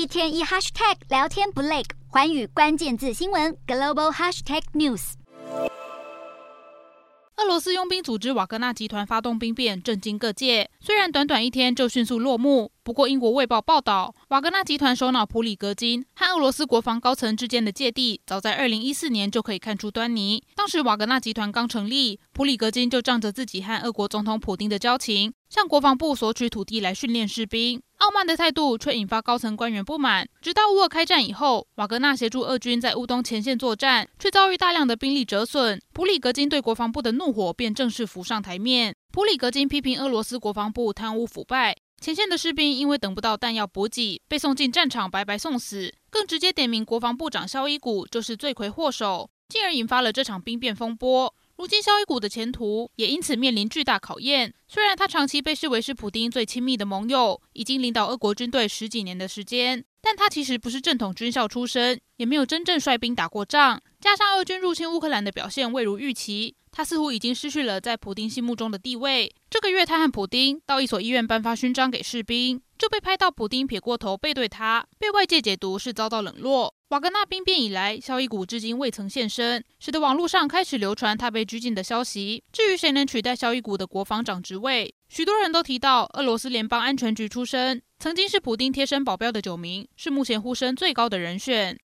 一天一 hashtag 聊天不累，寰宇关键字新闻 global hashtag news。俄罗斯佣兵组织瓦格纳集团发动兵变，震惊各界。虽然短短一天就迅速落幕，不过英国卫报报道，瓦格纳集团首脑普里格金和俄罗斯国防高层之间的芥蒂，早在2014年就可以看出端倪。当时瓦格纳集团刚成立，普里格金就仗着自己和俄国总统普丁的交情，向国防部索取土地来训练士兵。傲慢的态度却引发高层官员不满。直到乌俄开战以后，瓦格纳协助俄军在乌东前线作战，却遭遇大量的兵力折损。普里格金对国防部的怒火便正式浮上台面。普里格金批评俄罗斯国防部贪污腐败，前线的士兵因为等不到弹药补给，被送进战场白白送死。更直接点名国防部长肖伊古就是罪魁祸首，进而引发了这场兵变风波。如今，萧伊古的前途也因此面临巨大考验。虽然他长期被视为是普丁最亲密的盟友，已经领导俄国军队十几年的时间，但他其实不是正统军校出身，也没有真正率兵打过仗。加上俄军入侵乌克兰的表现未如预期，他似乎已经失去了在普丁心目中的地位。这个月，他和普丁到一所医院颁发勋章给士兵，就被拍到普丁撇过头背对他，被外界解读是遭到冷落。瓦格纳兵变以来，肖伊古至今未曾现身，使得网络上开始流传他被拘禁的消息。至于谁能取代肖伊古的国防长职位，许多人都提到俄罗斯联邦安全局出身，曾经是普丁贴身保镖的九名，是目前呼声最高的人选。